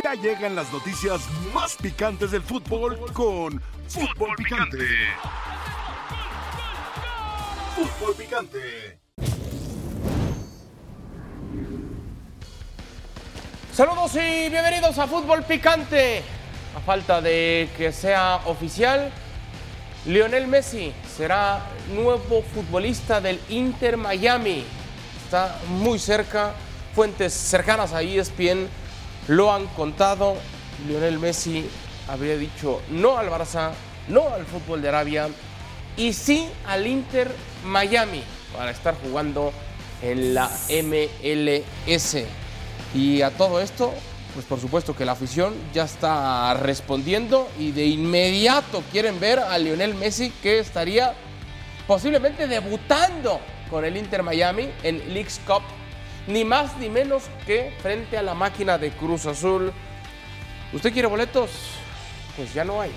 Ya llegan las noticias más picantes del fútbol con Fútbol Picante. Fútbol Picante. Saludos y bienvenidos a Fútbol Picante. A falta de que sea oficial, Lionel Messi será nuevo futbolista del Inter Miami. Está muy cerca, fuentes cercanas a ESPN lo han contado. Lionel Messi habría dicho no al Barça, no al fútbol de Arabia y sí al Inter Miami para estar jugando en la MLS. Y a todo esto, pues por supuesto que la afición ya está respondiendo y de inmediato quieren ver a Lionel Messi que estaría posiblemente debutando con el Inter Miami en Leagues Cup, ni más ni menos que frente a la máquina de Cruz Azul. ¿Usted quiere boletos? Pues ya no hay.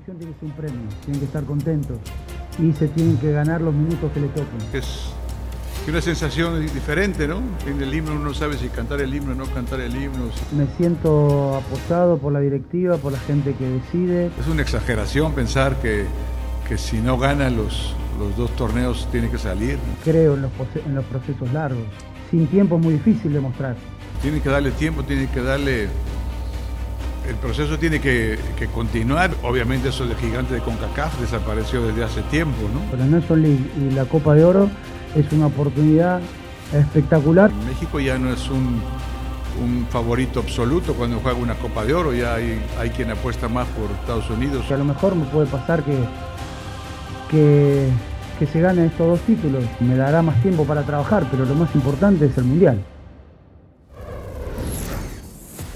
Selección tiene que ser un premio, tienen que estar contentos y se tienen que ganar los minutos que le toquen. Es una sensación diferente, ¿no? En el himno uno no sabe si cantar el himno o no cantar el himno. Me siento apoyado por la directiva, por la gente que decide. Es una exageración pensar que, que si no gana los, los dos torneos tiene que salir. Creo en los, en los procesos largos. Sin tiempo es muy difícil demostrar. Tiene que darle tiempo, tiene que darle... El proceso tiene que, que continuar. Obviamente eso de gigante de CONCACAF desapareció desde hace tiempo, ¿no? Pero National League y la Copa de Oro es una oportunidad espectacular. México ya no es un, un favorito absoluto cuando juega una Copa de Oro, ya hay, hay quien apuesta más por Estados Unidos. Que a lo mejor me puede pasar que, que, que se ganen estos dos títulos. Me dará más tiempo para trabajar, pero lo más importante es el Mundial.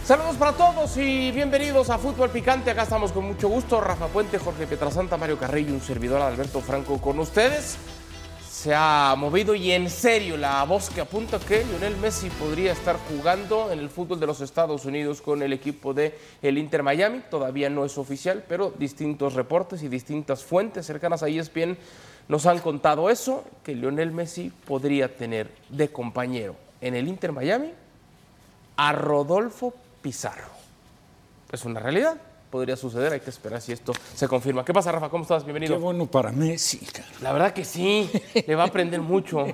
Saludos para todos y bienvenidos a Fútbol Picante. Acá estamos con mucho gusto. Rafa Puente, Jorge Pietrasanta, Mario Carrillo, un servidor Alberto Franco con ustedes. Se ha movido y en serio la voz que apunta que Lionel Messi podría estar jugando en el fútbol de los Estados Unidos con el equipo de el Inter Miami. Todavía no es oficial, pero distintos reportes y distintas fuentes cercanas a ESPN nos han contado eso, que Lionel Messi podría tener de compañero en el Inter Miami a Rodolfo Pizarro. Es una realidad, podría suceder, hay que esperar si esto se confirma. ¿Qué pasa, Rafa? ¿Cómo estás? Qué Bienvenido. bueno para Messi, cara. La verdad que sí, le va a aprender mucho.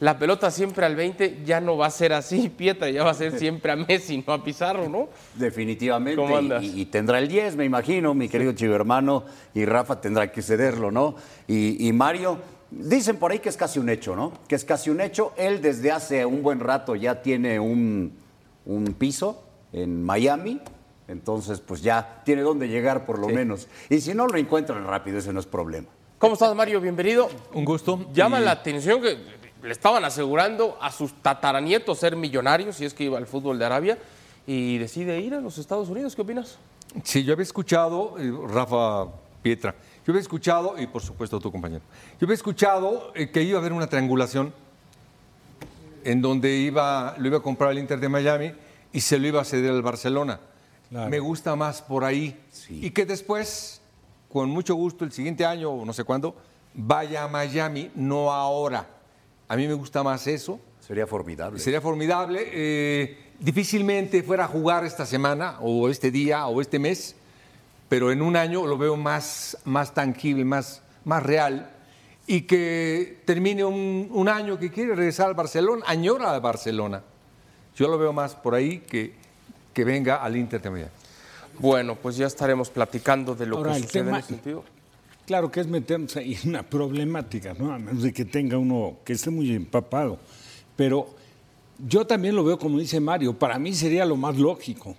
La pelota siempre al 20 ya no va a ser así, Pietra, ya va a ser siempre a Messi, no a Pizarro, ¿no? Definitivamente. ¿Cómo andas? Y, y tendrá el 10, me imagino, mi querido chivo hermano. Y Rafa tendrá que cederlo, ¿no? Y, y Mario, dicen por ahí que es casi un hecho, ¿no? Que es casi un hecho. Él desde hace un buen rato ya tiene un, un piso en Miami. Entonces, pues ya tiene dónde llegar por lo menos. Y si no lo encuentran rápido, ese no es problema. ¿Cómo estás, Mario? Bienvenido. Un gusto. Llama Y- la atención que le estaban asegurando a sus tataranietos ser millonarios, si es que iba al fútbol de Arabia, y decide ir a los Estados Unidos. ¿Qué opinas? Sí, yo había escuchado, eh, Rafa Pietra, yo había escuchado, y por supuesto tu compañero, yo había escuchado eh, que iba a haber una triangulación en donde iba, lo iba a comprar el Inter de Miami y se lo iba a ceder al Barcelona. Claro. Me gusta más por ahí. Y que después, con mucho gusto, el siguiente año o no sé cuándo, vaya a Miami, no ahora. A mí me gusta más eso. Sería formidable. Sería formidable. eh, difícilmente fuera a jugar esta semana, o este día, o este mes, pero en un año lo veo más, más tangible, más, más real. Y que termine un, un año que quiere regresar al Barcelona, añora a Barcelona. Yo lo veo más por ahí que, que venga al Inter de Miami. Bueno, pues ya estaremos platicando de lo Ahora, que el sucede en tema- ese sentido. Claro que es meternos ahí en una problemática, ¿no? A menos de que tenga uno que esté muy empapado. Pero yo también lo veo como dice Mario, para mí sería lo más lógico.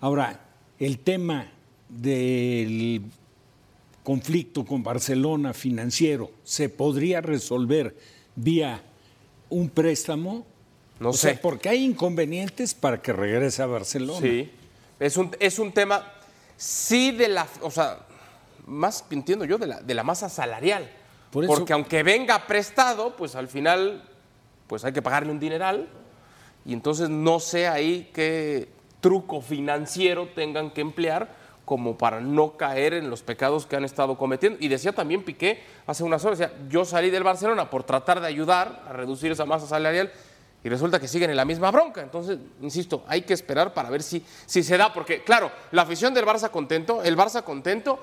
Ahora, el tema del conflicto con Barcelona financiero se podría resolver vía un préstamo. No O sé. sea, porque hay inconvenientes para que regrese a Barcelona. Sí. Es un, es un tema, sí, de la. O sea, más entiendo yo, de la, de la masa salarial. Por eso- Porque aunque venga prestado, pues al final pues hay que pagarle un dineral y entonces no sé ahí qué truco financiero tengan que emplear como para no caer en los pecados que han estado cometiendo. Y decía también Piqué hace unas horas, decía, yo salí del Barcelona por tratar de ayudar a reducir esa masa salarial y resulta que siguen en la misma bronca. Entonces, insisto, hay que esperar para ver si, si se da, porque claro, la afición del Barça contento, el Barça contento,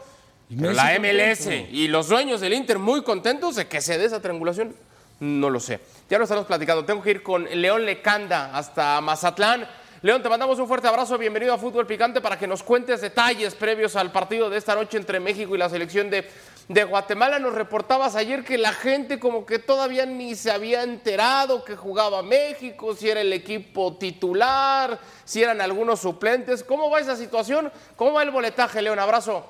pero la MLS contento. y los dueños del Inter muy contentos de que se dé esa triangulación, no lo sé. Ya lo estamos platicando. Tengo que ir con León Lecanda hasta Mazatlán. León, te mandamos un fuerte abrazo. Bienvenido a Fútbol Picante para que nos cuentes detalles previos al partido de esta noche entre México y la selección de, de Guatemala. Nos reportabas ayer que la gente como que todavía ni se había enterado que jugaba México, si era el equipo titular, si eran algunos suplentes. ¿Cómo va esa situación? ¿Cómo va el boletaje, León? Abrazo.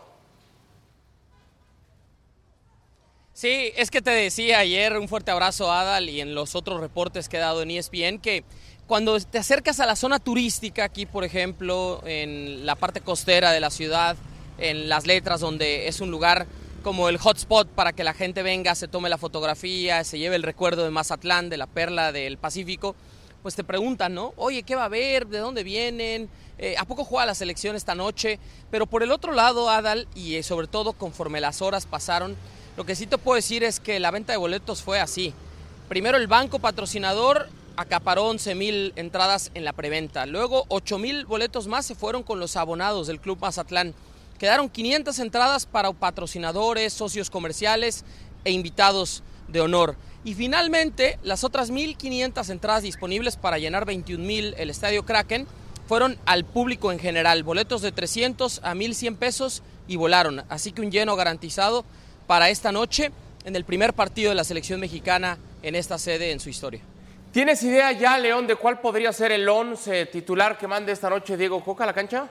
Sí, es que te decía ayer, un fuerte abrazo Adal y en los otros reportes que he dado en ESPN, que cuando te acercas a la zona turística, aquí por ejemplo, en la parte costera de la ciudad, en las letras, donde es un lugar como el hotspot para que la gente venga, se tome la fotografía, se lleve el recuerdo de Mazatlán, de la perla del Pacífico, pues te preguntan, ¿no? Oye, ¿qué va a haber? ¿De dónde vienen? Eh, ¿A poco juega la selección esta noche? Pero por el otro lado, Adal, y eh, sobre todo conforme las horas pasaron, lo que sí te puedo decir es que la venta de boletos fue así. Primero el banco patrocinador acaparó 11 mil entradas en la preventa. Luego 8 mil boletos más se fueron con los abonados del Club Mazatlán. Quedaron 500 entradas para patrocinadores, socios comerciales e invitados de honor. Y finalmente, las otras 1.500 entradas disponibles para llenar 21 mil el Estadio Kraken fueron al público en general. Boletos de 300 a 1.100 pesos y volaron. Así que un lleno garantizado para esta noche en el primer partido de la selección mexicana en esta sede en su historia. ¿Tienes idea ya, León, de cuál podría ser el once titular que mande esta noche Diego Coca a la cancha?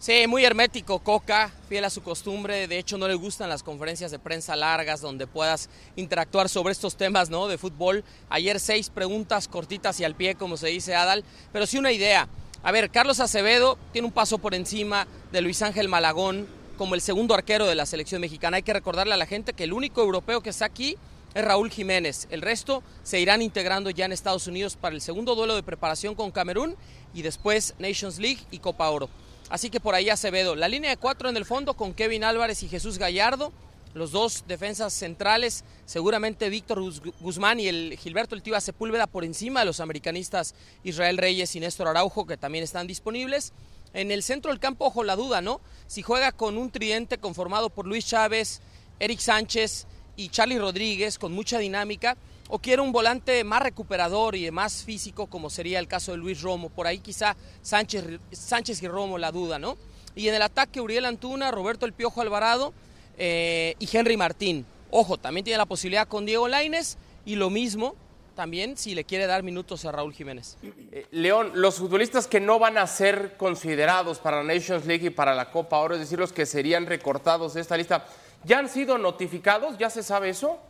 Sí, muy hermético Coca, fiel a su costumbre. De hecho, no le gustan las conferencias de prensa largas donde puedas interactuar sobre estos temas ¿no? de fútbol. Ayer seis preguntas cortitas y al pie, como se dice Adal, pero sí una idea. A ver, Carlos Acevedo tiene un paso por encima de Luis Ángel Malagón como el segundo arquero de la selección mexicana. Hay que recordarle a la gente que el único europeo que está aquí es Raúl Jiménez. El resto se irán integrando ya en Estados Unidos para el segundo duelo de preparación con Camerún y después Nations League y Copa Oro. Así que por ahí Acevedo. La línea de cuatro en el fondo con Kevin Álvarez y Jesús Gallardo. Los dos defensas centrales, seguramente Víctor Guzmán y el Gilberto El Tiva Sepúlveda por encima de los americanistas Israel Reyes y Néstor Araujo, que también están disponibles. En el centro del campo, ojo la duda, ¿no? Si juega con un tridente conformado por Luis Chávez, Eric Sánchez y Charlie Rodríguez con mucha dinámica, o quiere un volante más recuperador y más físico, como sería el caso de Luis Romo. Por ahí quizá Sánchez, Sánchez y Romo la duda, ¿no? Y en el ataque, Uriel Antuna, Roberto El Piojo Alvarado eh, y Henry Martín. Ojo, también tiene la posibilidad con Diego Laines y lo mismo también si le quiere dar minutos a Raúl Jiménez. Eh, León, los futbolistas que no van a ser considerados para la Nations League y para la Copa Oro, es decir, los que serían recortados de esta lista, ¿ya han sido notificados? ¿Ya se sabe eso?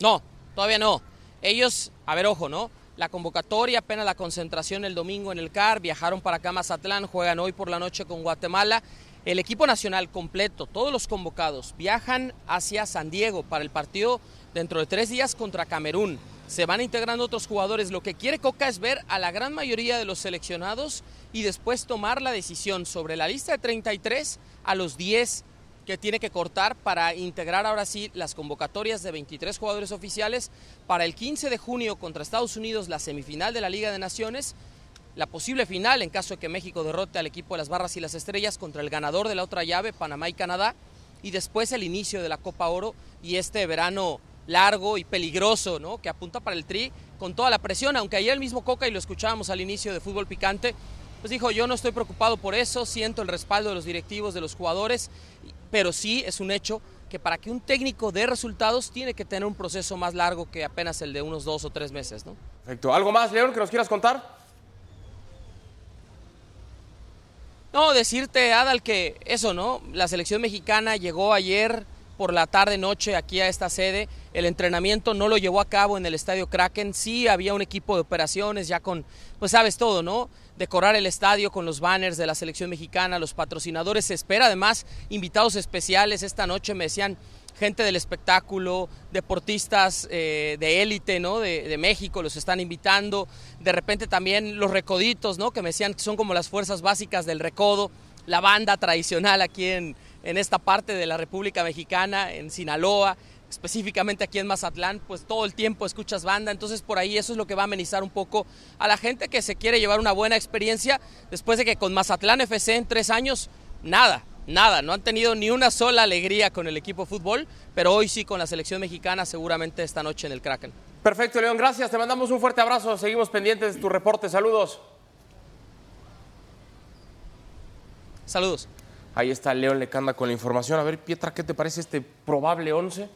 No, todavía no. Ellos, a ver, ojo, ¿no? La convocatoria, apenas la concentración el domingo en el CAR, viajaron para acá juegan hoy por la noche con Guatemala. El equipo nacional completo, todos los convocados, viajan hacia San Diego para el partido dentro de tres días contra Camerún. Se van integrando otros jugadores. Lo que quiere Coca es ver a la gran mayoría de los seleccionados y después tomar la decisión sobre la lista de 33 a los 10 que tiene que cortar para integrar ahora sí las convocatorias de 23 jugadores oficiales para el 15 de junio contra Estados Unidos, la semifinal de la Liga de Naciones, la posible final en caso de que México derrote al equipo de las Barras y las Estrellas contra el ganador de la otra llave, Panamá y Canadá, y después el inicio de la Copa Oro y este verano largo y peligroso, ¿no? Que apunta para el Tri con toda la presión, aunque ayer el mismo Coca y lo escuchábamos al inicio de Fútbol Picante, pues dijo, yo no estoy preocupado por eso, siento el respaldo de los directivos, de los jugadores, pero sí es un hecho que para que un técnico dé resultados tiene que tener un proceso más largo que apenas el de unos dos o tres meses, ¿no? Perfecto. ¿Algo más, León, que nos quieras contar? No, decirte, Adal, que eso, ¿no? La selección mexicana llegó ayer por la tarde-noche aquí a esta sede. El entrenamiento no lo llevó a cabo en el estadio Kraken. Sí había un equipo de operaciones ya con, pues sabes todo, ¿no? Decorar el estadio con los banners de la selección mexicana, los patrocinadores. Se espera además invitados especiales. Esta noche me decían gente del espectáculo, deportistas eh, de élite, ¿no? De, de, México, los están invitando. De repente también los recoditos, ¿no? Que me decían que son como las fuerzas básicas del recodo, la banda tradicional aquí en, en esta parte de la República Mexicana, en Sinaloa, específicamente aquí en Mazatlán, pues todo el tiempo escuchas banda, entonces por ahí eso es lo que va a amenizar un poco a la gente que se quiere llevar una buena experiencia después de que con Mazatlán FC en tres años, nada, nada, no han tenido ni una sola alegría con el equipo de fútbol, pero hoy sí con la selección mexicana, seguramente esta noche en el Kraken. Perfecto, León, gracias, te mandamos un fuerte abrazo, seguimos pendientes de tu reporte, saludos. Saludos. Ahí está León Lecanda con la información. A ver, Pietra, ¿qué te parece este probable 11?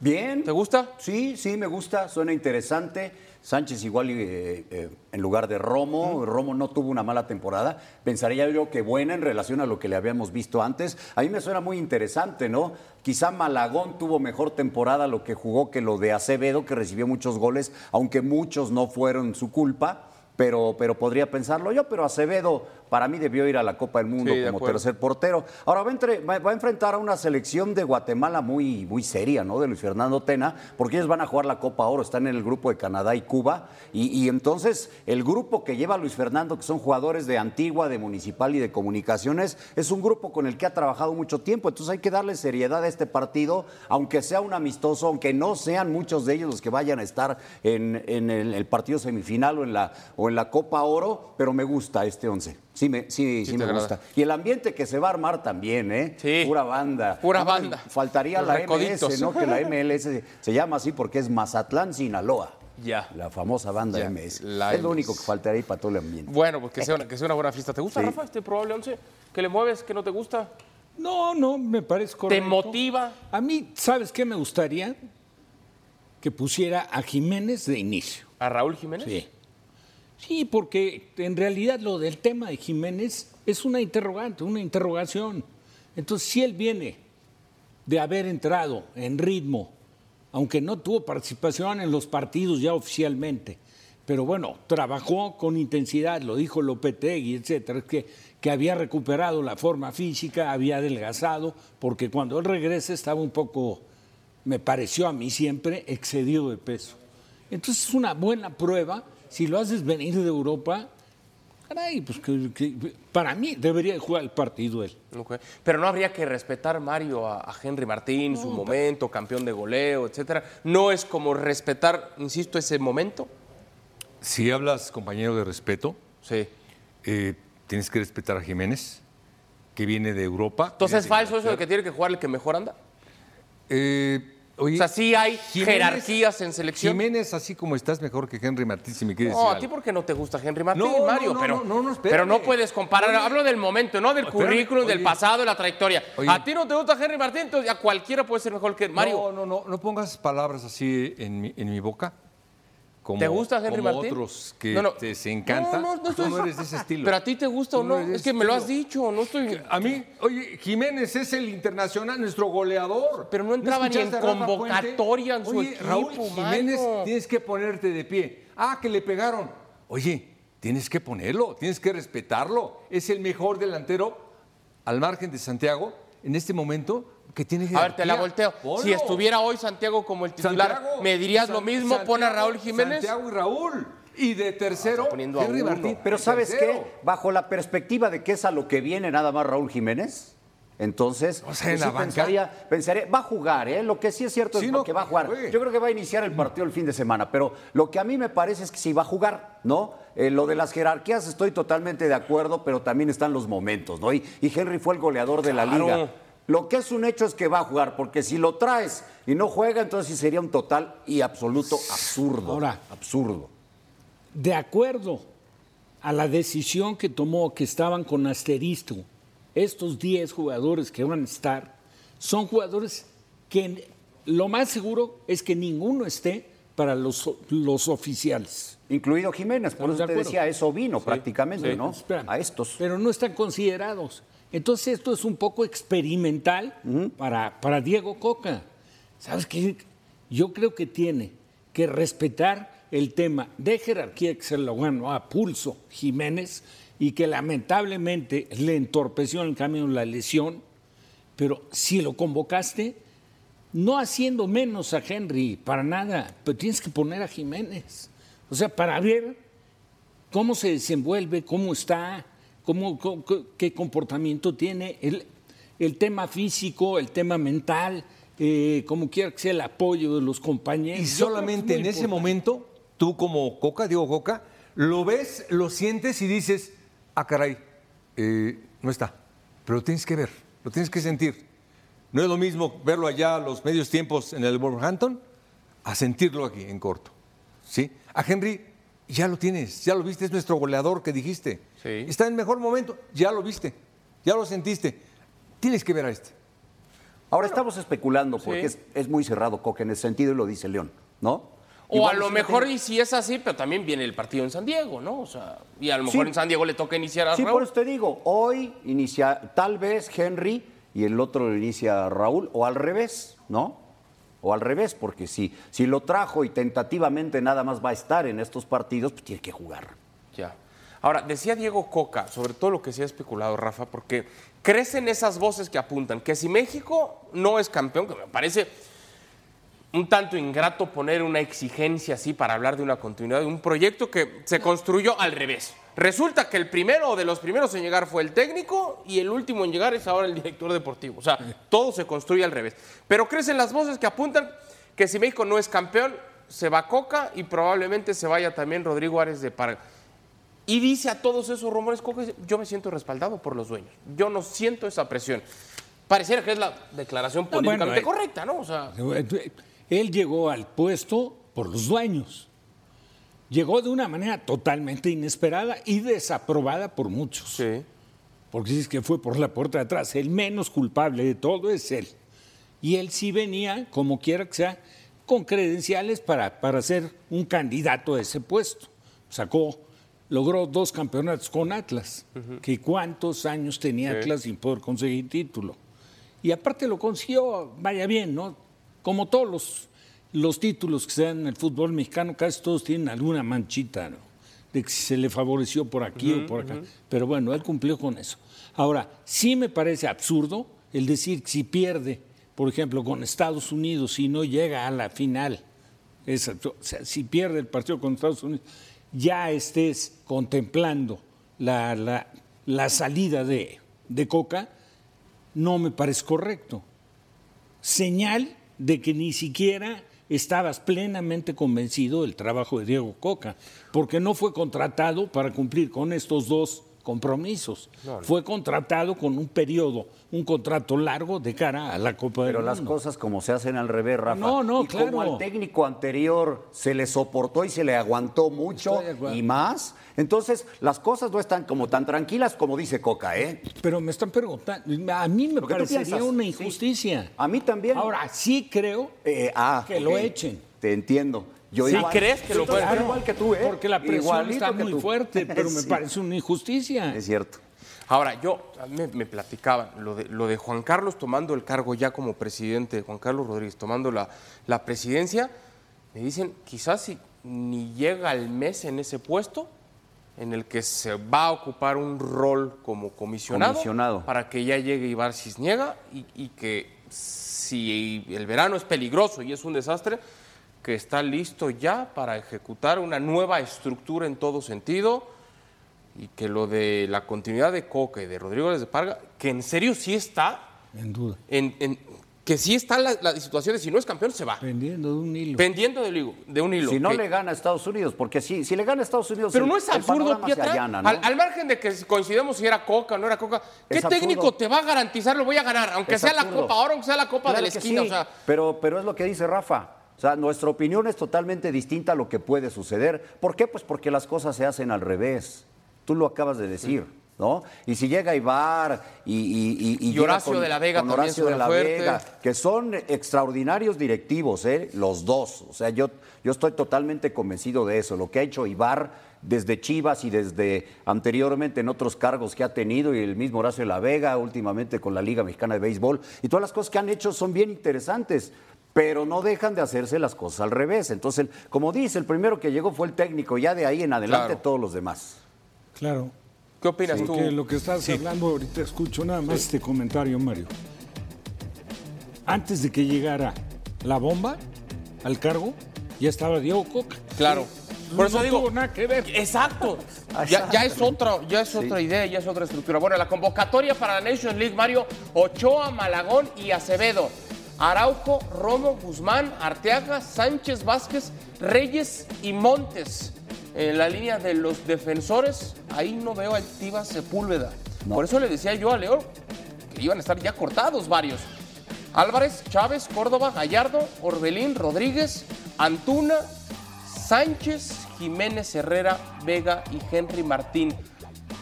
Bien. ¿Te gusta? Sí, sí, me gusta, suena interesante. Sánchez igual eh, eh, en lugar de Romo. Romo no tuvo una mala temporada. Pensaría yo que buena en relación a lo que le habíamos visto antes. A mí me suena muy interesante, ¿no? Quizá Malagón tuvo mejor temporada lo que jugó que lo de Acevedo, que recibió muchos goles, aunque muchos no fueron su culpa. Pero, pero podría pensarlo yo, pero Acevedo para mí debió ir a la Copa del Mundo Sí, como tercer portero. Ahora va a, entre- va- va a enfrentar a una selección de Guatemala muy, muy seria, ¿no? De Luis Fernando Tena, porque ellos van a jugar la Copa Oro, están en el grupo de Canadá y Cuba. Y, y entonces el grupo que lleva a Luis Fernando, que son jugadores de Antigua, de Municipal y de Comunicaciones, es un grupo con el que ha trabajado mucho tiempo. Entonces hay que darle seriedad a este partido, aunque sea un amistoso, aunque no sean muchos de ellos los que vayan a estar en, en el, el partido semifinal o en, la, o en la Copa Oro, pero me gusta este once. Sí, me, sí, sí te me agrada. gusta. Y el ambiente que se va a armar también, ¿eh? Sí. Pura banda. Pura banda. Faltaría Los la recoditos. MS, ¿no? Que la MLS se, llama así porque es Mazatlán, Sinaloa. Ya. La famosa banda Ya, MS. la es lo único que faltaría ahí para todo el ambiente. Bueno, pues que sea, una, que sea una buena fiesta. ¿Te gusta, Sí. Rafa, este probable 11? ¿Que le mueves? ¿Que no te gusta? No, no, me parece ¿Te correcto. motiva? A mí, ¿sabes qué me gustaría? Que pusiera a Jiménez de inicio. ¿A Raúl Jiménez? Sí. Sí, porque en realidad lo del tema de Jiménez es una interrogante, una interrogación. Entonces, si él viene de haber entrado en ritmo, aunque no tuvo participación en los partidos ya oficialmente, pero bueno, trabajó con intensidad, lo dijo Lopetegui, etcétera, que, que había recuperado la forma física, había adelgazado, porque cuando él regresa estaba un poco, me pareció a mí siempre, excedido de peso. Entonces es una buena prueba. Si lo haces venir de Europa, caray, pues que- que- para mí debería de jugar el partido él. Pero no habría que respetar, Mario, a, a Henry Martín, su momento, campeón de goleo, etcétera. No es como respetar, insisto, ese momento. Si hablas, compañero, de respeto, Sí. eh, tienes que respetar a Jiménez, que viene de Europa. Entonces es falso eso de que tiene que jugar el que mejor anda. Eh, oye, O sea, sí hay Jiménez- jerarquías en selección. Jiménez, así como estás, mejor que Henry Martín, si me quieres No, decir a ti porque no te gusta Henry Martín, No, Mario, no, pero, no, pero puedes comparar. Oye. Hablo del momento, no del Espérame, currículum, del pasado, de la trayectoria. A ti no te gusta Henry Martín, entonces a cualquiera puede ser mejor que Mario. No, no, no, no pongas palabras así en mi, en mi boca. Como, ¿Te gusta Henry como Martín? otros que No, no. te se encanta. No, no, no estoy- no eres de ese estilo. Pero a ti te gusta o no. Es que me lo has dicho, no estoy. A mí, oye, Jiménez es el internacional, nuestro goleador. Pero no entraba ni en convocatoria en su Oye, equipo, Raúl Jiménez, tienes que ponerte de pie. Ah, que le pegaron. Oye, tienes que ponerlo, tienes que respetarlo. Es el mejor delantero al margen de Santiago en este momento que tiene A ver, te la volteo. Si estuviera hoy Santiago como el titular, Santiago, ¿me dirías lo mismo? Pon a Santiago, Raúl Jiménez. Santiago y Raúl. Y de tercero, está poniendo a Henry. Martín. Pero ¿sabes tercero. qué? Bajo la perspectiva de que es a lo que viene nada más Raúl Jiménez, entonces O sea, en la sí banca. pensaría, pensaría, va a jugar, ¿eh? Lo que sí es cierto Sí, es no, que va a jugar. Yo creo que va a iniciar el partido el fin de semana, pero lo que a mí me parece es que sí va a jugar, ¿no? Eh, lo de las jerarquías estoy totalmente de acuerdo, pero también están los momentos, ¿no? Y, y Henry fue el goleador de la liga. Lo que es un hecho es que va a jugar, porque si lo traes y no juega, entonces sí sería un total y absoluto absurdo. Ahora. absurdo. De acuerdo a la decisión que tomó, que estaban con asterisco, estos 10 jugadores que van a estar, son jugadores que lo más seguro es que ninguno esté para los, los oficiales. Incluido Jiménez, por Estamos eso de te acuerdo. decía, eso vino prácticamente, sí. ¿no? Espérame. A estos. Pero no están considerados. Entonces esto es un poco experimental para, para Diego Coca. ¿Sabes qué? Yo creo que tiene que respetar el tema de jerarquía que se lo ganó a pulso Jiménez y que lamentablemente le entorpeció en el camino la lesión, pero si lo convocaste, no haciendo menos a Henry, para nada, pero tienes que poner a Jiménez. O sea, para ver cómo se desenvuelve, cómo está, cómo, cómo- qué comportamiento tiene, el, el tema físico, el tema mental, eh, como quiera que sea el apoyo de los compañeros. Y es solamente muy en ese importante. momento, tú como Coca, Diego Coca, lo ves, lo sientes y dices, ah, caray, eh, no está. Pero lo tienes que ver, lo tienes que sentir. No es lo mismo verlo allá a los medios tiempos en el Wolverhampton a sentirlo aquí en corto. ¿Sí? A Henry ya lo tienes, ya lo viste, es nuestro goleador que dijiste. Sí. Está en mejor momento, ya lo viste, ya lo sentiste. Tienes que ver a este. Ahora estamos especulando porque Sí. es, es muy cerrado Coca en ese sentido y lo dice León, ¿no? O Igual a lo mejor, tiene- y si es así, pero también viene el partido en San Diego, ¿no? O sea, y a lo mejor Sí. en San Diego le toca iniciar a Sí, Raúl. por eso te digo, hoy inicia tal vez Henry y el otro lo inicia Raúl, o al revés, ¿no? O al revés, porque si, si lo trajo y tentativamente nada más va a estar en estos partidos, pues tiene que jugar. Ya. Ahora, decía Diego Coca, sobre todo lo que se ha especulado, Rafa, porque crecen esas voces que apuntan que si México no es campeón, que me parece un tanto ingrato poner una exigencia así para hablar de una continuidad de un proyecto que se construyó al revés. Resulta que el primero de los primeros en llegar fue el técnico y el último en llegar es ahora el director deportivo. O sea, todo se construye al revés. Pero crecen las voces que apuntan que si México no es campeón, se va Coca y probablemente se vaya también Rodrigo Ares de Parga. Y dice a todos esos rumores, Coca, yo me siento respaldado por los dueños. Yo no siento esa presión. Pareciera que es la declaración No, bueno, políticamente eh, correcta, ¿no? O sea, Él llegó al puesto por los dueños. Llegó de una manera totalmente inesperada y desaprobada por muchos. sí. Porque dices que fue por la puerta de atrás. El menos culpable de todo es él. Y él sí venía, como quiera que sea, con credenciales para, para ser un candidato a ese puesto. Sacó, logró dos campeonatos con Atlas. Que cuántos años tenía Atlas sin poder conseguir título. Y aparte lo consiguió, vaya bien, ¿no? Como todos los, los títulos que se dan en el fútbol mexicano, casi todos tienen alguna manchita, ¿no? De que se le favoreció por aquí o por acá. Pero bueno, él cumplió con eso. Ahora, sí me parece absurdo el decir que si pierde, por ejemplo, con Estados Unidos y no llega a la final, es o sea, si pierde el partido con Estados Unidos, ya estés contemplando la, la- la salida de, de Coca, no me parece correcto. Señal de que ni siquiera estabas plenamente convencido del trabajo de Diego Coca, porque no fue contratado para cumplir con estos dos compromisos. Fue contratado con un periodo, un contrato largo de cara a la Copa Pero del las Mundo. cosas como se hacen al revés, Rafa. No, no, y claro. como al técnico anterior se le soportó y se le aguantó mucho y más, entonces las cosas no están como tan tranquilas como dice Coca, ¿eh? Pero me están preguntando, a mí me parecería una sí. injusticia. A mí también. Ahora, sí creo Eh, ah, que lo echen. Te entiendo. Yo ¿Sí igual- crees que lo Estoy pueden- igual que tú, ¿eh? Porque la presión Igualito está muy tú. fuerte, pero me Sí, parece una injusticia. Es cierto. Ahora, yo, me, me platicaban lo de, lo de Juan Carlos tomando el cargo ya como presidente, Juan Carlos Rodríguez tomando la, la presidencia, me dicen, quizás si ni llega al mes en ese puesto, en el que se va a ocupar un rol como comisionado, Comisionado. para que ya llegue Ibar Cisniega y, y que si el verano es peligroso y es un desastre, que está listo ya para ejecutar una nueva estructura en todo sentido y que lo de la continuidad de Coca y de Rodrigo de Parga, que en serio sí está, En duda. en, en- que sí está la, la situación de si no es campeón se va, Pendiendo de un hilo. pendiendo de un hilo. Si no que- le gana a Estados Unidos, porque si, si le gana a Estados Unidos. pero el- no es absurdo, Pietra, allana, ¿no? al, al margen de que coincidamos si era Coca o no era Coca, ¿qué Es absurdo. técnico te va a garantizar lo voy a ganar? Aunque Es sea la. Copa ahora, aunque sea la Copa Claro de la esquina, sí, o sea, pero, pero es lo que dice Rafa. O sea, nuestra opinión es totalmente distinta a lo que puede suceder. ¿Por qué? Pues porque las cosas se hacen al revés. Tú lo acabas de decir, ¿no? Y si llega Ibar y, y, y- Y Horacio de la Vega con Horacio de la fuerte. Vega, que son extraordinarios directivos, ¿eh? los dos. O sea, yo, yo estoy totalmente convencido de eso. Lo que ha hecho Ibar desde Chivas y desde anteriormente en otros cargos que ha tenido y el mismo Horacio de la Vega últimamente con la Liga Mexicana de Béisbol y todas las cosas que han hecho son bien interesantes pero no dejan de hacerse las cosas al revés. Entonces, como dice, el primero que llegó fue el técnico, ya de ahí en adelante Claro. todos los demás. Claro. ¿Qué opinas tú? Lo que estás hablando ahorita, escucho nada más este comentario, Mario. Antes de que llegara la bomba al cargo, ya estaba Diego Coca. Claro. No, Por eso no digo, tuvo nada que ver. Exacto. Ya, ya es otra, ya es otra idea, ya es otra estructura. Bueno, la convocatoria para la Nations League, Mario, Ochoa, Malagón y Acevedo. Araujo, Romo, Guzmán, Arteaga, Sánchez, Vázquez, Reyes y Montes. En la línea de los defensores, ahí no veo a Tiva Sepúlveda. Por eso le decía yo a León que iban a estar ya cortados varios. Álvarez, Chávez, Córdoba, Gallardo, Orbelín, Rodríguez, Antuna, Sánchez, Jiménez, Herrera, Vega y Henry Martín.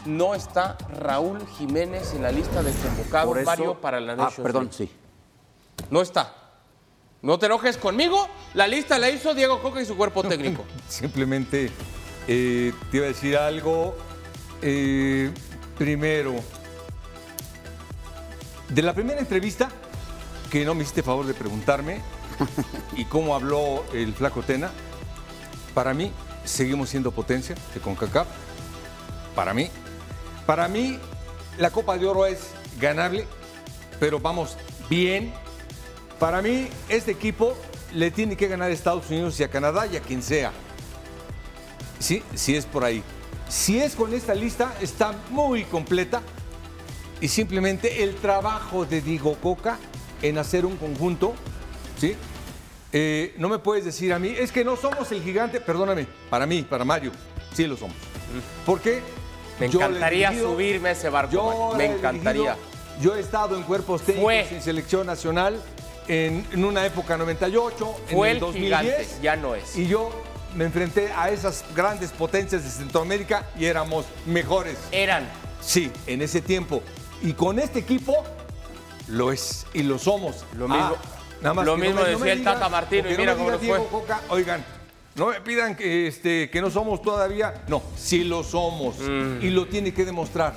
No está Raúl Jiménez en la lista de convocados, Por eso- Mario, para la Ah, Nations perdón, sí. No está. No te enojes conmigo. La lista la hizo Diego Coca y su cuerpo técnico. Simplemente eh, te iba a decir algo. Eh, primero, de la primera entrevista, que no me hiciste favor de preguntarme, y cómo habló el Flaco Tena, para mí seguimos siendo potencia de CONCACAF. Para mí. Para mí, la Copa de Oro es ganable, pero vamos bien. Para mí, este equipo le tiene que ganar a Estados Unidos y a Canadá y a quien sea. Sí, sí es por ahí. Si es con esta lista, está muy completa. Y simplemente el trabajo de Diego Coca en hacer un conjunto, ¿sí? Eh, no me puedes decir a mí, es que no somos el gigante, perdóname, para mí, para Mario, sí lo somos. ¿Por qué? Me encantaría dirigido- subirme a ese barco. Me dirigido- encantaría. yo he estado en cuerpos técnicos Fue. en selección nacional en, en una época 98, Fue en el el 2010. gigante, ya no es. Y yo me enfrenté a esas grandes potencias de Centroamérica y éramos mejores. Eran. Sí, en ese tiempo. Y con este equipo lo es y lo somos. Lo Ah, mismo- nada más lo no mismo me- no decía el Tata Martino, y mira no cómo nos fue. Coca, oigan, no me pidan que, este, que no somos todavía. No, sí lo somos. Mm. Y lo tiene que demostrar.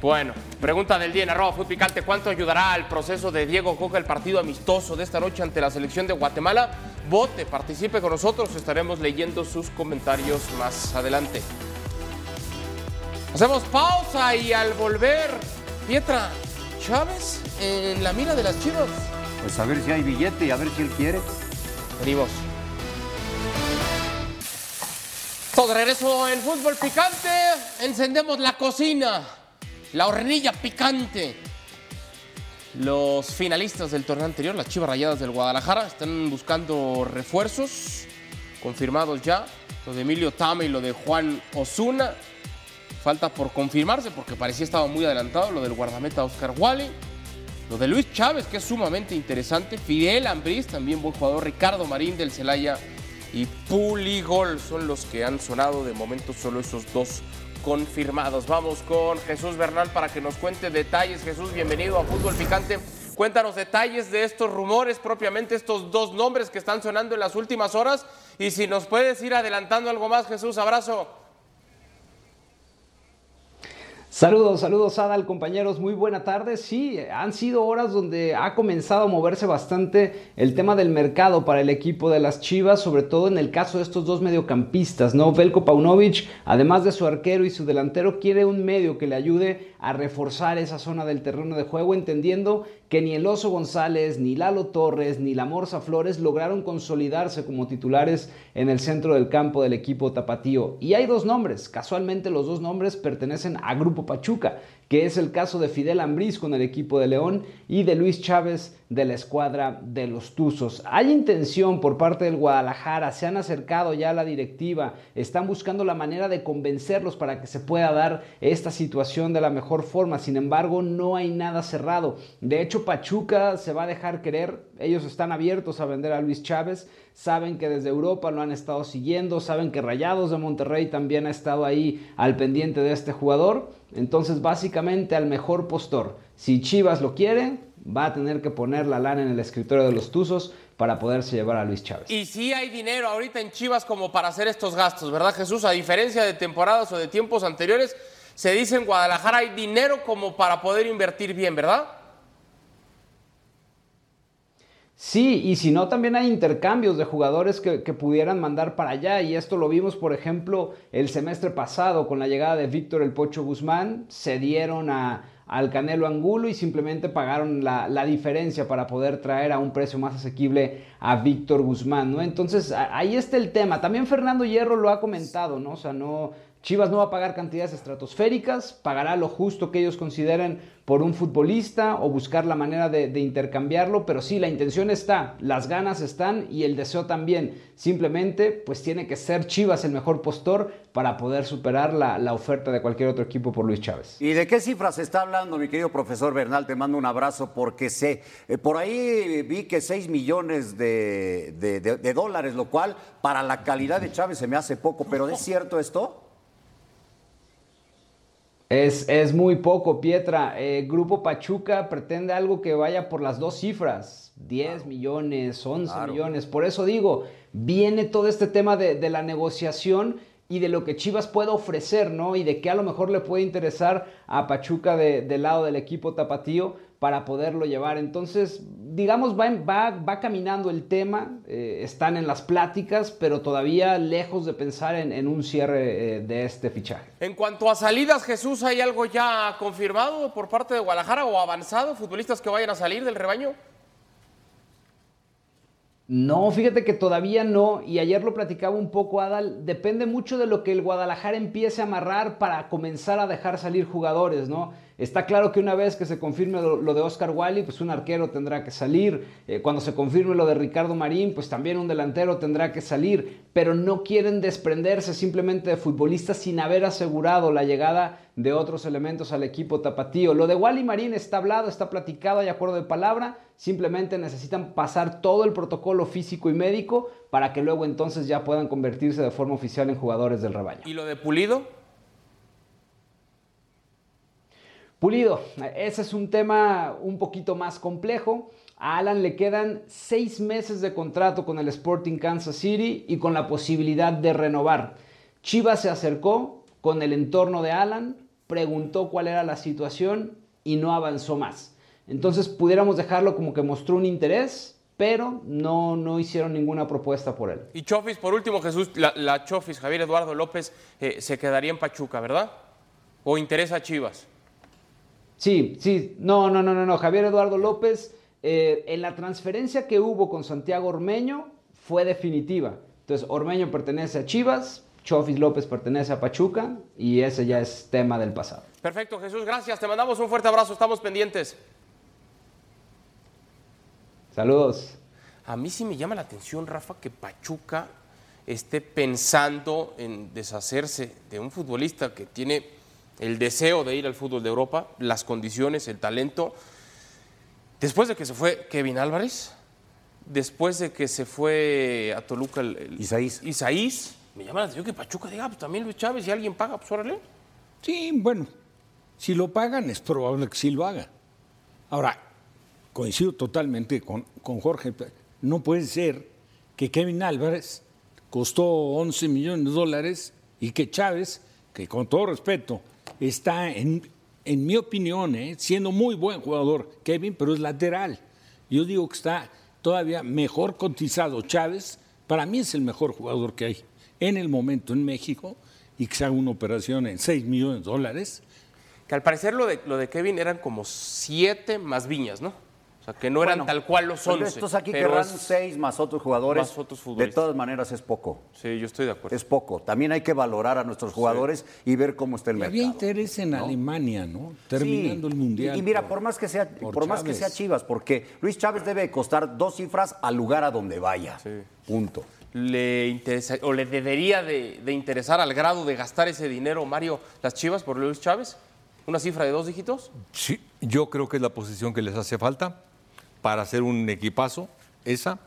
Bueno, pregunta del día en arroba Fut Picante. ¿Cuánto ayudará al proceso de Diego Coca el partido amistoso de esta noche ante la selección de Guatemala? Vote, participe con nosotros. Estaremos leyendo sus comentarios más adelante. Hacemos pausa y al volver, Pietra Chávez en la mira de las chivas. Pues a ver si hay billete y a ver si él quiere. Venimos. Todo regreso en fútbol picante. Encendemos la cocina. La hornilla picante. Los finalistas del torneo anterior, las Chivas Rayadas del Guadalajara, están buscando refuerzos confirmados ya. Lo de Emilio Tame y lo de Juan Osuna. Falta por confirmarse porque parecía estaba muy adelantado lo del guardameta Oscar Wally. Lo de Luis Chávez, que es sumamente interesante. Fidel Ambriz, también buen jugador. Ricardo Marín del Celaya y Puligol son los que han sonado. De momento solo esos dos confirmados. Vamos con Jesús Bernal para que nos cuente detalles. Jesús, bienvenido a Fútbol Picante. Cuéntanos detalles de estos rumores, propiamente estos dos nombres que están sonando en las últimas horas. Y si nos puedes ir adelantando algo más, Jesús, abrazo. Saludos, saludos Adal, compañeros, muy buena tarde. Sí, han sido horas donde ha comenzado a moverse bastante el tema del mercado para el equipo de las Chivas, sobre todo en el caso de estos dos mediocampistas, ¿no? Belko Paunovic, además de su arquero y su delantero, quiere un medio que le ayude a reforzar esa zona del terreno de juego, entendiendo que ni el Oso González, ni Lalo Torres, ni la Morsa Flores lograron consolidarse como titulares en el centro del campo del equipo tapatío. Y hay dos nombres, casualmente los dos nombres pertenecen a Grupo Pachuca, que es el caso de Fidel Ambriz con el equipo de León y de Luis Chávez de la escuadra de los Tuzos. Hay intención por parte del Guadalajara, se han acercado ya a la directiva, están buscando la manera de convencerlos para que se pueda dar esta situación de la mejor forma. Sin embargo, no hay nada cerrado. De hecho, Pachuca se va a dejar querer, ellos están abiertos a vender a Luis Chávez, saben que desde Europa lo han estado siguiendo, saben que Rayados de Monterrey también ha estado ahí al pendiente de este jugador Entonces, básicamente al mejor postor. Si Chivas lo quiere, va a tener que poner la lana en el escritorio de los Tuzos para poderse llevar a Luis Chávez. Y sí hay dinero ahorita en Chivas como para hacer estos gastos, ¿verdad Jesús? A diferencia de temporadas o de tiempos anteriores, se dice en Guadalajara hay dinero como para poder invertir bien, ¿verdad? Sí, y si no, también hay intercambios de jugadores que, pudieran mandar para allá. Y esto lo vimos, por ejemplo, el semestre pasado con la llegada de Víctor El Pocho Guzmán. Se dieron a, al Canelo Angulo y simplemente pagaron la, la, diferencia para poder traer a un precio más asequible a Víctor Guzmán, ¿no? Entonces ahí está el tema. También Fernando Hierro lo ha comentado, ¿no? O sea, no, Chivas no va a pagar cantidades estratosféricas, pagará lo justo que ellos consideren por un futbolista o buscar la manera de, intercambiarlo, pero sí, la intención está, las ganas están y el deseo también. Simplemente, pues tiene que ser Chivas el mejor postor para poder superar la, oferta de cualquier otro equipo por Luis Chávez. ¿Y de qué cifras está hablando, mi querido profesor Bernal? Te mando un abrazo porque sé, eh, por ahí vi que 6 millones de, de dólares, lo cual para la calidad de Chávez se me hace poco, pero ¿es cierto esto? Es, muy poco, Pietra. Eh, Grupo Pachuca pretende algo que vaya por las dos cifras, 10 millones, 11 millones. Por eso digo, viene todo este tema de, la negociación y de lo que Chivas puede ofrecer, ¿no? Y de que a lo mejor le puede interesar a Pachuca del lado del equipo tapatío para poderlo llevar. Entonces, digamos, va, va, va caminando el tema, eh, están en las pláticas, pero todavía lejos de pensar en, un cierre eh, de este fichaje. En cuanto a salidas, Jesús, ¿hay algo ya confirmado por parte de Guadalajara o avanzado? ¿Futbolistas que vayan a salir del rebaño? No, fíjate que todavía no, y ayer lo platicaba un poco Adal, depende mucho de lo que el Guadalajara empiece a amarrar para comenzar a dejar salir jugadores, ¿no? Está claro que una vez que se confirme lo, de Oscar Wally, pues un arquero tendrá que salir. Eh, cuando se confirme lo de Ricardo Marín, pues también un delantero tendrá que salir. Pero no quieren desprenderse simplemente de futbolistas sin haber asegurado la llegada de otros elementos al equipo tapatío. Lo de Wally Marín está hablado, está platicado, hay acuerdo de palabra. Simplemente necesitan pasar todo el protocolo físico y médico para que luego entonces ya puedan convertirse de forma oficial en jugadores del rebaño. ¿Y lo de Pulido? Pulido, ese es un tema un poquito más complejo. A Alan le quedan seis meses de contrato con el Sporting Kansas City y con la posibilidad de renovar. Chivas se acercó con el entorno de Alan, preguntó cuál era la situación y no avanzó más. Entonces pudiéramos dejarlo como que mostró un interés, pero no, no hicieron ninguna propuesta por él. Y Chofis, por último, Jesús, la, Chofis, Javier Eduardo López, eh, se quedaría en Pachuca, ¿verdad? ¿O interesa a Chivas? Sí, sí, no, no, no, no, no. Javier Eduardo López, eh, en la transferencia que hubo con Santiago Ormeño fue definitiva. Entonces, Ormeño pertenece a Chivas, Chofis López pertenece a Pachuca y ese ya es tema del pasado. Perfecto, Jesús, gracias. Te mandamos un fuerte abrazo, estamos pendientes. Saludos. A mí sí me llama la atención, Rafa, que Pachuca esté pensando en deshacerse de un futbolista que tiene el deseo de ir al fútbol de Europa, las condiciones, el talento. Después de que se fue Kevin Álvarez, después de que se fue a Toluca el, Isaís. Isaís, me llama la atención que Pachuca diga, ah, pues también Luis Chávez, si alguien paga, pues órale. Sí, bueno, si lo pagan es probable que sí lo haga. Ahora, coincido totalmente con, con Jorge, no puede ser que Kevin Álvarez costó 11 millones de dólares y que Chávez, que con todo respeto, está, en, en mi opinión, ¿eh? siendo muy buen jugador Kevin, pero es lateral. Yo digo que está todavía mejor cotizado Chávez. Para mí es el mejor jugador que hay en el momento en México y que se haga una operación en 6 millones de dólares. Que al parecer lo de, lo de Kevin eran como 7 más viñas, ¿no? O sea, que no eran tal cual los 11. estos aquí querrán seis más otros jugadores. Más otros de todas maneras es poco. Sí, yo estoy de acuerdo. Es poco. También hay que valorar a nuestros jugadores y ver cómo está el mercado. Había interés en Alemania, ¿no? Terminando el Mundial. Y, mira, por, más que sea, por, más que sea Chivas, porque Luis Chávez debe costar dos cifras al lugar a donde vaya. Sí. Punto. ¿Le interesa, o le debería de, de interesar al grado de gastar ese dinero, Mario, las Chivas por Luis Chávez? ¿Una cifra de dos dígitos? Sí, yo creo que es la posición que les hace falta para hacer un equipazo, esa.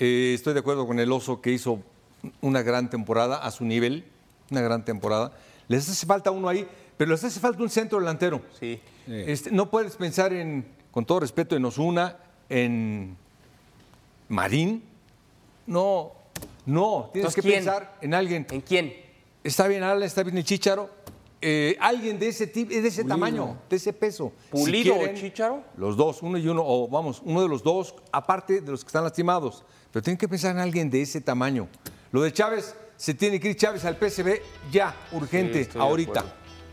Eh, estoy de acuerdo con el oso que hizo una gran temporada a su nivel, una gran temporada. Les hace falta uno ahí, pero les hace falta un centro delantero. Sí. Este, no puedes pensar en, con todo respeto, en Osuna, en Marín. No, no. Tienes Entonces, que ¿quién? pensar en alguien. ¿En quién? Está bien Alan, está bien el Chicharo. Eh, alguien de ese tipo, de ese tamaño, de ese peso. ¿Pulido Si o quieren, Chícharo? Los dos, uno y uno, o vamos, uno de los dos, aparte de los que están lastimados. Pero tienen que pensar en alguien de ese tamaño. Lo de Chávez, se tiene que ir Chávez al PSV ya, urgente, Sí, estoy de ahorita.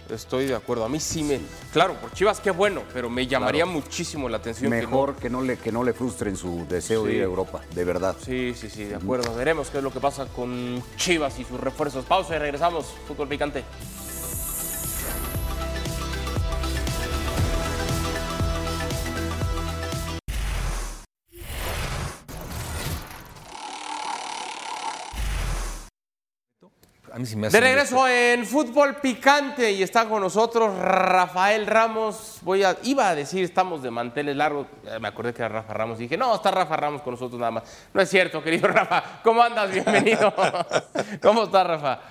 Estoy de acuerdo. A mí sí me. Claro, por Chivas qué bueno, pero me llamaría muchísimo la atención. que no- Mejor que no, le, que no le frustren su deseo de ir a Europa, de verdad. Sí, sí, sí, de acuerdo. Veremos qué es lo que pasa con Chivas y sus refuerzos. Pausa y regresamos. Fútbol picante. A mí sí me hace De regreso en Fútbol Picante y está con nosotros Rafael Ramos. Voy a, iba a decir estamos de manteles largos. Eh, Me acordé que era Rafa Ramos y dije, no, está Rafa Ramos con nosotros nada más. No es cierto, querido Rafa. ¿Cómo andas? Bienvenido. ¿Cómo está Rafa?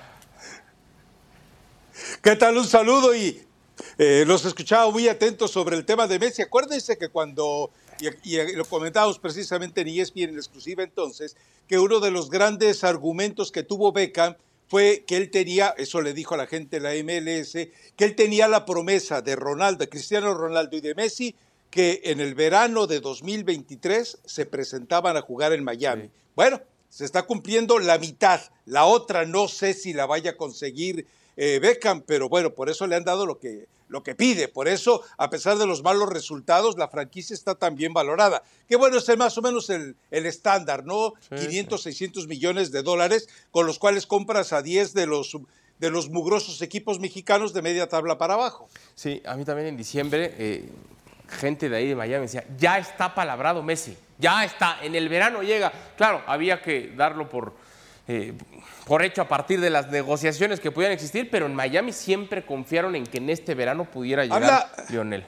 ¿Qué tal? Un saludo y eh, los escuchaba muy atentos sobre el tema de Messi. Acuérdense que cuando, y, y lo comentábamos precisamente en ESPN en exclusiva entonces, que uno de los grandes argumentos que tuvo Beckham fue que él tenía, eso le dijo a la gente de la MLS, que él tenía la promesa de Ronaldo, de Cristiano Ronaldo y de Messi, que en el verano de 2023 se presentaban a jugar en Miami. Bueno, se está cumpliendo la mitad, la otra no sé si la vaya a conseguir eh, Beckham, pero bueno, por eso le han dado lo que, lo que pide. Por eso, a pesar de los malos resultados, la franquicia está tan bien valorada. Que bueno, es más o menos el, el estándar, ¿no? 500, 600 millones de dólares, con los cuales compras a 10 de los, de los mugrosos equipos mexicanos de media tabla para abajo. Sí, a mí también en diciembre, eh, gente de ahí de Miami decía, ya está palabrado Messi, ya está, en el verano llega. Claro, había que darlo por, eh, por hecho a partir de las negociaciones que pudieran existir, pero en Miami siempre confiaron en que en este verano pudiera llegar Habla- Lionel.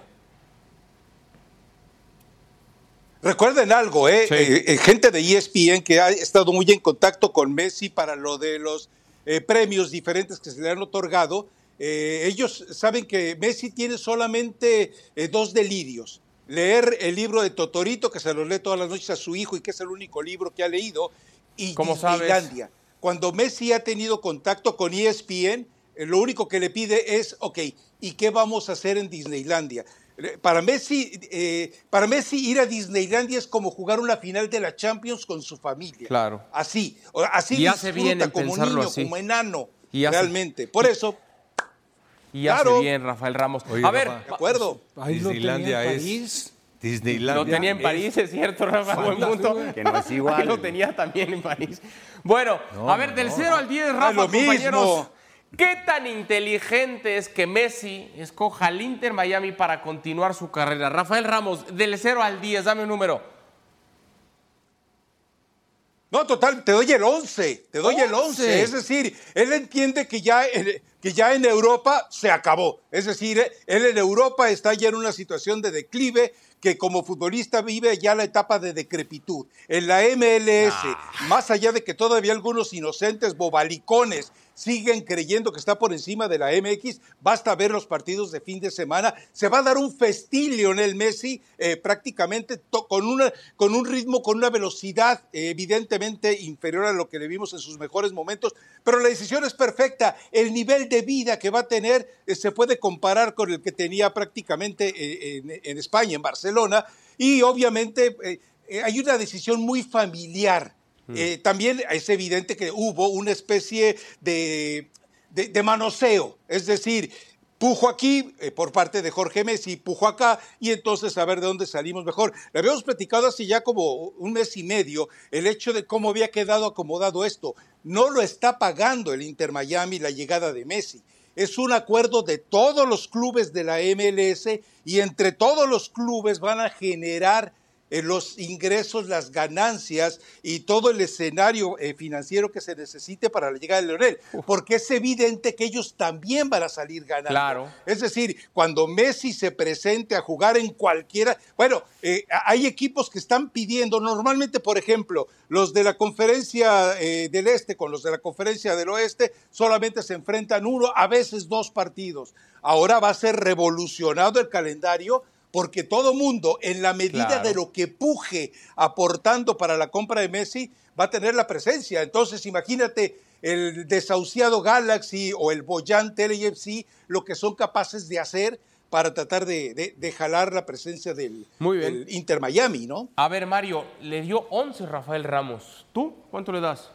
Recuerden algo, ¿eh? Sí. Eh, eh, gente de ESPN que ha estado muy en contacto con Messi para lo de los eh, premios diferentes que se le han otorgado. ellos saben que Messi tiene solamente dos delirios. Leer el libro de Totorito, que se lo lee todas las noches a su hijo y que es el único libro que ha leído, y ¿Cómo sabes? Disneylandia. Cuando Messi ha tenido contacto con ESPN, eh, lo único que le pide es, ok, ¿y qué vamos a hacer en Disneylandia? Eh, Para Messi, eh, para Messi ir a Disneylandia es como jugar una final de la Champions con su familia. Claro. Así, así Y hace bien disfruta en como pensarlo niño, así. como enano, Y hace- realmente. Por eso, Y hace Claro. bien Rafael Ramos. Oye, a ver, Rafa, de acuerdo. Disneylandia es. París. Disneylandia. lo tenía en París, es cierto, Rafa, buen punto. Que no es igual. Ahí lo tenía también en París. Bueno, a ver, del 0 al 10, Rafa, lo mismo. compañeros. ¿Qué tan inteligente es que Messi escoja al Inter Miami para continuar su carrera? Rafael Ramos, del 0 al 10, dame un número. No, total, te doy el 11, te doy el 11. 11. Es decir, él entiende que ya, en- que ya en Europa se acabó. Es decir, él en Europa está ya en una situación de declive que como futbolista vive ya la etapa de decrepitud. En la MLS, más allá de que todavía algunos inocentes bobalicones siguen creyendo que está por encima de la MX, basta ver los partidos de fin de semana. Se va a dar un festín Lionel Messi eh, prácticamente con, una, con un ritmo, con una velocidad eh, evidentemente inferior a lo que le vimos en sus mejores momentos, pero la decisión es perfecta. El nivel de vida que va a tener eh, se puede comparar con el que tenía prácticamente en, España, en Barcelona, y obviamente hay una decisión muy familiar. Eh, también es evidente que hubo una especie de, de- manoseo, es decir, pujo aquí eh, por parte de Jorge Messi, pujo acá y entonces a ver de dónde salimos mejor. Le habíamos platicado hace ya como un mes y medio el hecho de cómo había quedado acomodado esto. No lo está pagando el Inter Miami la llegada de Messi. Es un acuerdo de todos los clubes de la MLS y entre todos los clubes van a generar los ingresos, las ganancias y todo el escenario eh, financiero que se necesite para la llegada de Leonel, porque es evidente que ellos también van a salir ganando. Claro. Es decir, cuando Messi se presente a jugar en cualquiera, bueno, eh, hay equipos que están pidiendo, normalmente, por ejemplo, los de la conferencia eh, del Este con los de la conferencia del Oeste solamente se enfrentan uno, a veces dos partidos. Ahora va a ser revolucionado el calendario porque todo mundo, en la medida Claro. de lo que puje aportando para la compra de Messi, va a tener la presencia. Entonces, imagínate el desahuciado Galaxy o el Boyan TLFC, lo que son capaces de hacer para tratar de, de- de jalar la presencia del, Muy bien. del Inter Miami, ¿no? A ver, Mario, le dio 11 Rafael Ramos. ¿Tú cuánto le das?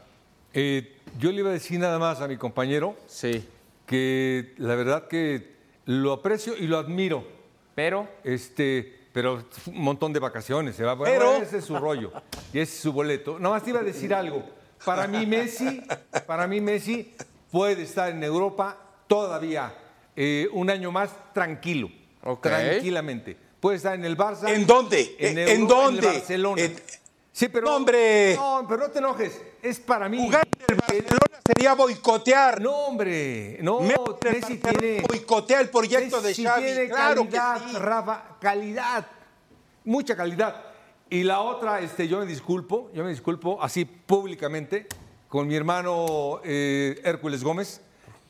Eh, yo le iba a decir nada más a mi compañero Sí. que la verdad que lo aprecio y lo admiro. Pero, Este, pero un montón de vacaciones. Se va. Bueno, Pero- ese es su rollo y ese es su boleto. Nada más te iba a decir algo. Para mí Messi, para mí Messi puede estar en Europa todavía eh, un año más tranquilo, tranquilamente. Puede estar en el Barça. ¿En dónde? ¿En Euro- dónde? En el Barcelona. En- sí, pero No, hombre. No, pero no te enojes. Es para mí. Jugar en el Barcelona sería boicotear. No, hombre. No, Messi Messi tiene. boicotea el proyecto de Messi Xavi. tiene claro calidad, que sí. Rafa, calidad, mucha calidad. Y la otra, este, yo me disculpo, yo me disculpo así públicamente con mi hermano eh, Hércules Gómez,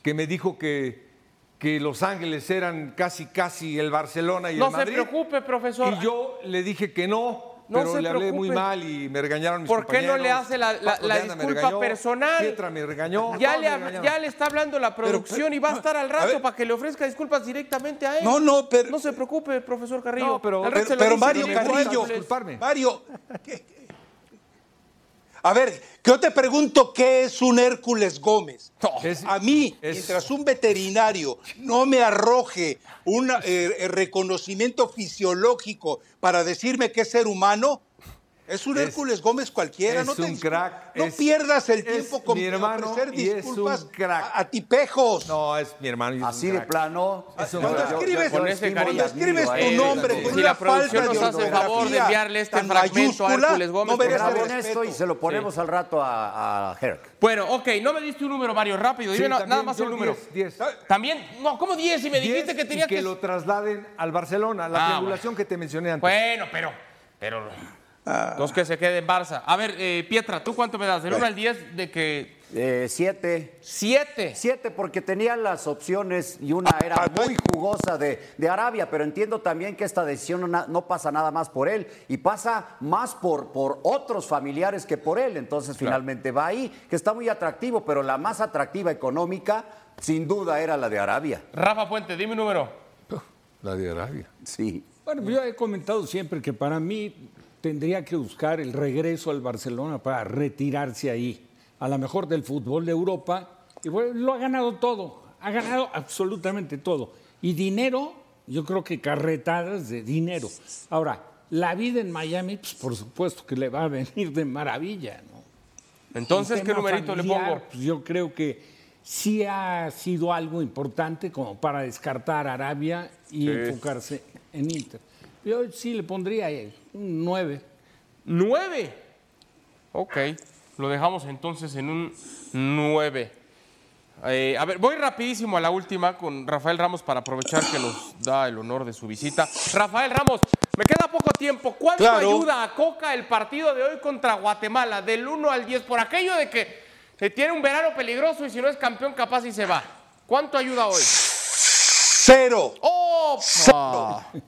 que me dijo que, que Los Ángeles eran casi, casi el Barcelona y no el se Madrid. preocupe, profesor. Y yo le dije que no, No pero se le hablé muy mal y me regañaron mis ¿Por qué no le hace la- la- disculpa regañó, personal? Pietra me regañó. Ya le, me ya le está hablando la producción y va a estar al rato ver. para que le ofrezca disculpas directamente a él. No, no, pero- No se preocupe, profesor Carrillo. No, pero- Pero, Mario Carrillo, disculparme. Mario, ¿qué- a ver, yo te pregunto qué es un Hércules Gómez. Es- A mí, es- mientras un veterinario no me arroje un eh, eh, reconocimiento fisiológico para decirme que es ser humano, es un Es- Hércules Gómez cualquiera. es no te un crack, No es- pierdas el es tiempo con mi hermano ofrecer y es un disculpas crack. a, a tipejos. No, es mi hermano. es Así un de plano. Es un Cuando crack. escribes, con ese cuando cariño. escribes tu nombre si con la una producción falta nos de hace favor de enviarle este fragmento a Hércules Gómez, no merece esto y se lo ponemos al rato a, a Herc. Bueno, ok, no me diste un número, Mario, rápido. Dime Sí, na- también nada más el número. 10, 10. También, no, ¿cómo 10? Si me dijiste 10 que tenía y que, que. lo trasladen al Barcelona, la Ah, triangulación que te mencioné antes. Bueno, pero. pero Entonces que se quede en Barça. A ver, eh, Pietra, ¿tú cuánto me das? Del 1 al 10 de que. Eh, siete. 7. Siete, porque tenía las opciones y una era muy jugosa de, de Arabia, pero entiendo también que esta decisión no, no pasa nada más por él y pasa más por, por otros familiares que por él. Entonces finalmente va ahí, que está muy atractivo, pero la más atractiva económica sin duda era la de Arabia. Rafa Puente, dime un número. La de Arabia. Sí. Bueno, yo he comentado siempre que para mí tendría que buscar el regreso al Barcelona para retirarse ahí, a lo mejor del fútbol de Europa. Y bueno, lo ha ganado todo, ha ganado absolutamente todo. Y dinero, yo creo que carretadas de dinero. Ahora, la vida en Miami, pues por supuesto que le va a venir de maravilla, ¿no? Entonces, ¿qué numerito le pongo? pues, yo creo que sí ha sido algo importante como para descartar a Arabia y enfocarse en Inter. Yo sí le pondría eh, un 9. 9. Ok, lo dejamos entonces en un 9. Eh, a ver, voy rapidísimo a la última con Rafael Ramos para aprovechar que nos da el honor de su visita. Rafael Ramos, me queda poco tiempo. ¿Cuánto Claro. ayuda a Coca el partido de hoy contra Guatemala? Del 1 al 10, por aquello de que se tiene un verano peligroso y si no es campeón capaz y se va. ¿Cuánto ayuda hoy? Cero. ¡Oh!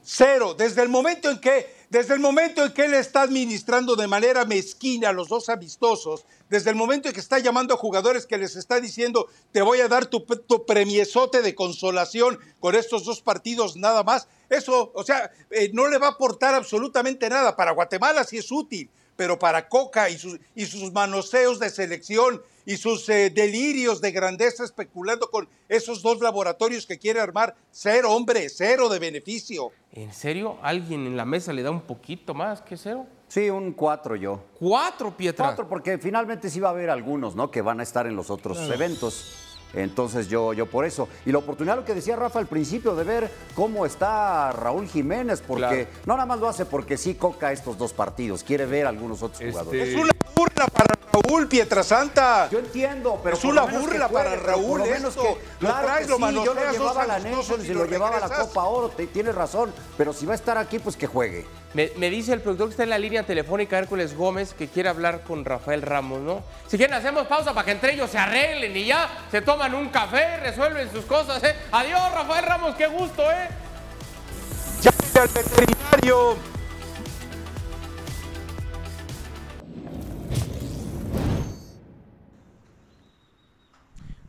Cero. Desde el momento en que, desde el momento en que él está administrando de manera mezquina a los dos amistosos, desde el momento en que está llamando a jugadores que les está diciendo te voy a dar tu, tu premiesote de consolación con estos dos partidos nada más, eso, o sea, eh, no le va a aportar absolutamente nada. Para Guatemala sí es útil, pero para Coca y sus, y sus manoseos de selección y sus eh, delirios de grandeza especulando con esos dos laboratorios que quiere armar, cero, hombre, cero de beneficio. ¿En serio? ¿Alguien en la mesa le da un poquito más que cero? Sí, un cuatro yo. Cuatro, Pietra. Cuatro, porque finalmente sí va a haber algunos, ¿no? Que van a estar en los otros eventos. Entonces yo, yo por eso. Y la oportunidad, lo que decía Rafa al principio, de ver cómo está Raúl Jiménez, porque no nada más lo hace porque sí coca estos dos partidos, quiere ver a algunos otros Este, jugadores. Es una burla para Raúl, Pietrasanta. Yo entiendo, pero Es una lo burla juegue, para por Raúl lo menos esto. que- Lo claro traes, que lo sí, yo lo llevaba a la Nations y lo lo llevaba a la. Copa Oro, te- tienes razón, pero si va a estar aquí, pues que juegue. Me, dice el productor que está en la línea telefónica, Hércules Gómez, que quiere hablar con Rafael Ramos, ¿no? Si quieren, hacemos pausa para que entre ellos se arreglen y ya se toman un café, resuelven sus cosas, ¿eh? Adiós, Rafael Ramos, qué gusto, ¿eh? Llámate al veterinario.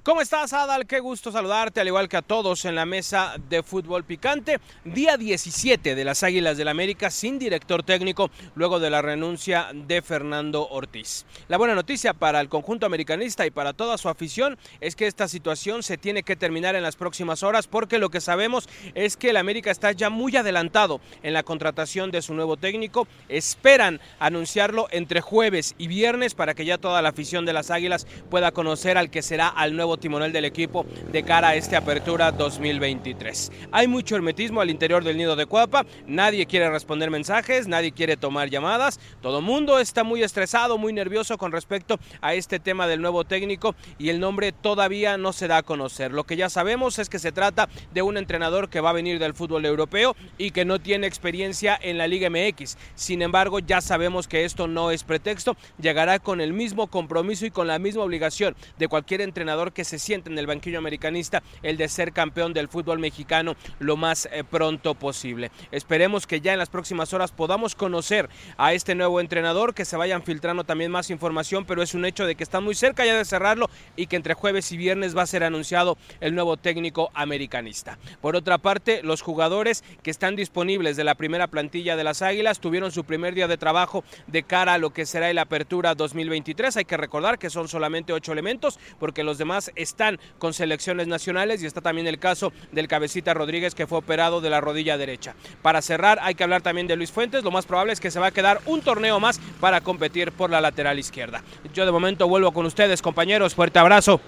¿Cómo estás, Adal? Qué gusto saludarte, al igual que a todos en la mesa de fútbol picante. Día 17 de las Águilas del América sin director técnico luego de la renuncia de Fernando Ortiz. La buena noticia para el conjunto americanista y para toda su afición es que esta situación se tiene que terminar en las próximas horas porque lo que sabemos es que el América está ya muy adelantado en la contratación de su nuevo técnico. Esperan anunciarlo entre jueves y viernes para que ya toda la afición de las Águilas pueda conocer al que será al nuevo timonel del equipo de cara a esta apertura 2023. Hay mucho hermetismo al interior del nido de Cuapa, nadie quiere responder mensajes, nadie quiere tomar llamadas, todo mundo está muy estresado, muy nervioso con respecto a este tema del nuevo técnico y el nombre todavía no se da a conocer. Lo que ya sabemos es que se trata de un entrenador que va a venir del fútbol europeo y que no tiene experiencia en la Liga MX. Sin embargo, ya sabemos que esto no es pretexto, llegará con el mismo compromiso y con la misma obligación de cualquier entrenador que se siente en el banquillo americanista, el de ser campeón del fútbol mexicano lo más eh, pronto posible. Esperemos que ya en las próximas horas podamos conocer a este nuevo entrenador, que se vayan filtrando también más información, pero es un hecho de que está muy cerca ya de cerrarlo y que entre jueves y viernes va a ser anunciado el nuevo técnico americanista. Por otra parte, los jugadores que están disponibles de la primera plantilla de las Águilas tuvieron su primer día de trabajo de cara a lo que será el Apertura 2023. Hay que recordar que son solamente ocho elementos porque los demás están con selecciones nacionales y está también el caso del cabecita Rodríguez que fue operado de la rodilla derecha. Para cerrar hay que hablar también de Luis Fuentes, lo más probable es que se va a quedar un torneo más para competir por la lateral izquierda. Yo de momento vuelvo con ustedes compañeros, fuerte abrazo.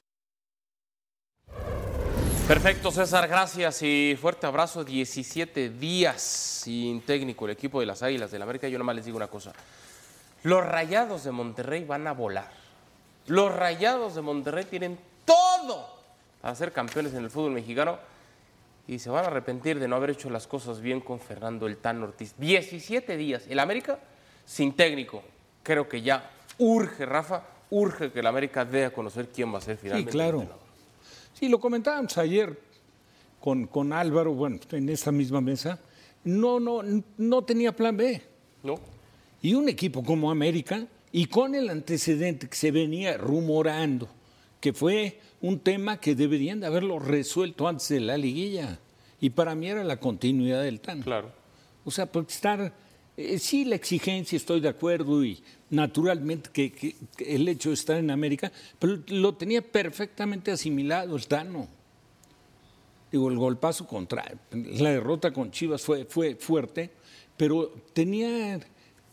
Perfecto, César, gracias y fuerte abrazo. 17 días sin técnico el equipo de las Águilas del América. Yo nomás les digo una cosa. Los rayados de Monterrey van a volar. Los rayados de Monterrey tienen todo para ser campeones en el fútbol mexicano y se van a arrepentir de no haber hecho las cosas bien con Fernando el Tan Ortiz. 17 días. El América sin técnico. Creo que ya urge, Rafa, urge que el América dé a conocer quién va a ser Sí, finalmente. el claro. Sí, lo comentábamos ayer con, con Álvaro, bueno, en esta misma mesa. No, no, no tenía plan B. ¿No? Y un equipo como América, y con el antecedente que se venía rumorando, que fue un tema que deberían de haberlo resuelto antes de la liguilla. Y para mí era la continuidad del TAN. Claro. O sea, porque estar, eh, sí, la exigencia, estoy de acuerdo, y naturalmente que, que- que el hecho de estar en América, pero lo tenía perfectamente asimilado el Tano. Digo, el golpazo contra, la derrota con Chivas fue, fue fuerte, pero tenía, eh,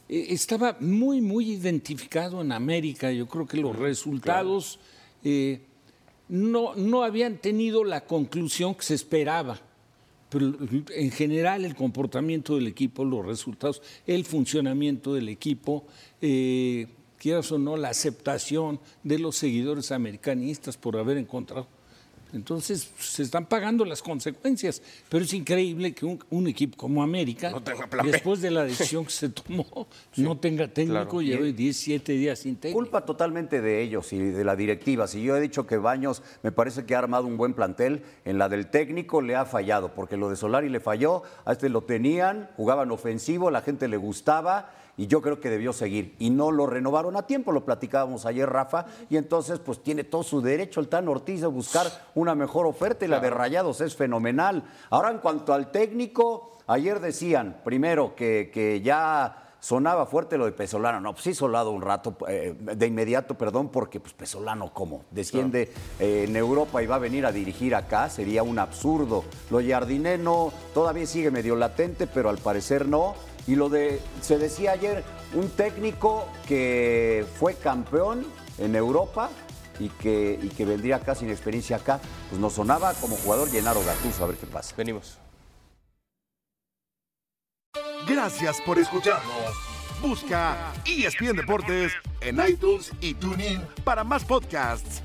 estaba muy, muy identificado en América. Yo creo que los resultados eh, no, no habían tenido la conclusión que se esperaba. Pero en general el comportamiento del equipo, los resultados, el funcionamiento del equipo, eh, quieras o no, la aceptación de los seguidores americanistas por haber encontrado. Entonces se están pagando las consecuencias, pero es increíble que un, un equipo como América, No después de la decisión que se tomó, no tenga técnico claro. y lleve 17 días sin técnico. Culpa totalmente de ellos y de la directiva. Si yo he dicho que Baños me parece que ha armado un buen plantel, en la del técnico le ha fallado, porque lo de Solari le falló, a este lo tenían, jugaban ofensivo, la gente le gustaba y yo creo que debió seguir. Y no lo renovaron a tiempo, lo platicábamos ayer, Rafa, y entonces pues tiene todo su derecho el Tan Ortiz de buscar una mejor oferta y la de Rayados es fenomenal. Ahora en cuanto al técnico, ayer decían, primero, que, que ya sonaba fuerte lo de Pesolano. No, pues sí solado un rato, eh, de inmediato, perdón, porque pues Pesolano, ¿cómo? Desciende eh, en Europa y va a venir a dirigir acá, sería un absurdo. Lo de Jardiné no, todavía sigue medio latente, pero al parecer no. Y lo de, se decía ayer, un técnico que fue campeón en Europa y que, y que vendría acá sin experiencia acá, pues nos sonaba como jugador Llenaro Gattuso, a ver qué pasa. Venimos. Gracias por escucharnos. Busca ESPN Deportes en iTunes y TuneIn para más podcasts.